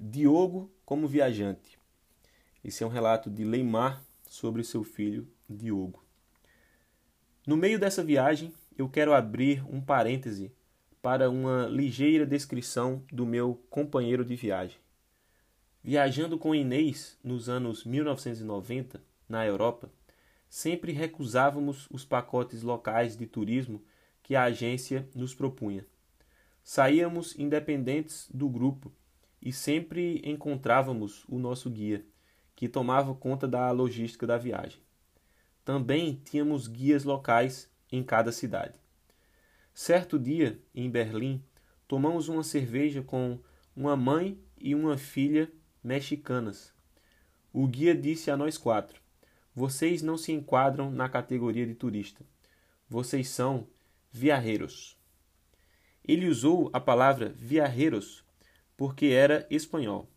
Diogo como viajante. Esse é um relato de Leimar sobre seu filho Diogo. No meio dessa viagem, eu quero abrir um parêntese para uma ligeira descrição do meu companheiro de viagem. Viajando com Inês nos anos 1990, na Europa, sempre recusávamos os pacotes locais de turismo que a agência nos propunha. Saíamos independentes do grupo e sempre encontrávamos o nosso guia, que tomava conta da logística da viagem. Também tínhamos guias locais em cada cidade. Certo dia, em Berlim, tomamos uma cerveja com uma mãe e uma filha mexicanas. O guia disse a nós quatro: Vocês não se enquadram na categoria de turista. Vocês são viajeros. Ele usou a palavra viajeros porque era espanhol.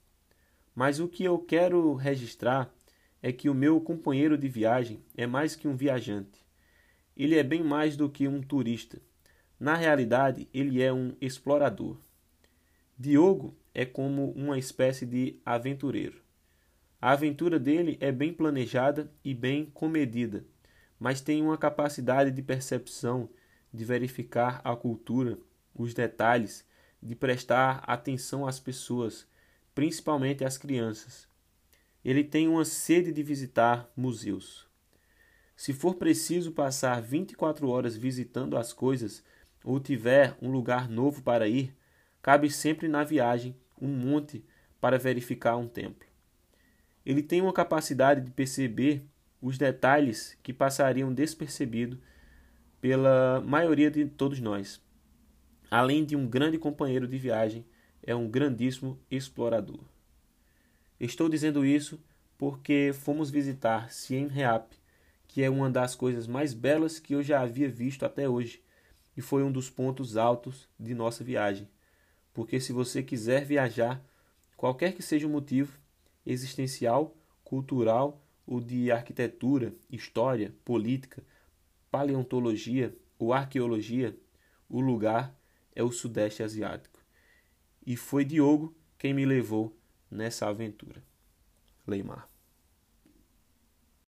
Mas o que eu quero registrar é que o meu companheiro de viagem é mais que um viajante. Ele é bem mais do que um turista. Na realidade, ele é um explorador. Diogo é como uma espécie de aventureiro. A aventura dele é bem planejada e bem comedida, mas tem uma capacidade de percepção, de verificar a cultura, os detalhes de prestar atenção às pessoas, principalmente às crianças. Ele tem uma sede de visitar museus. Se for preciso passar 24 horas visitando as coisas ou tiver um lugar novo para ir, cabe sempre na viagem um monte para verificar um templo. Ele tem uma capacidade de perceber os detalhes que passariam despercebido pela maioria de todos nós além de um grande companheiro de viagem, é um grandíssimo explorador. Estou dizendo isso porque fomos visitar Siem Reap, que é uma das coisas mais belas que eu já havia visto até hoje, e foi um dos pontos altos de nossa viagem. Porque se você quiser viajar, qualquer que seja o motivo, existencial, cultural ou de arquitetura, história, política, paleontologia ou arqueologia, o lugar é o Sudeste Asiático. E foi Diogo quem me levou nessa aventura. Leimar.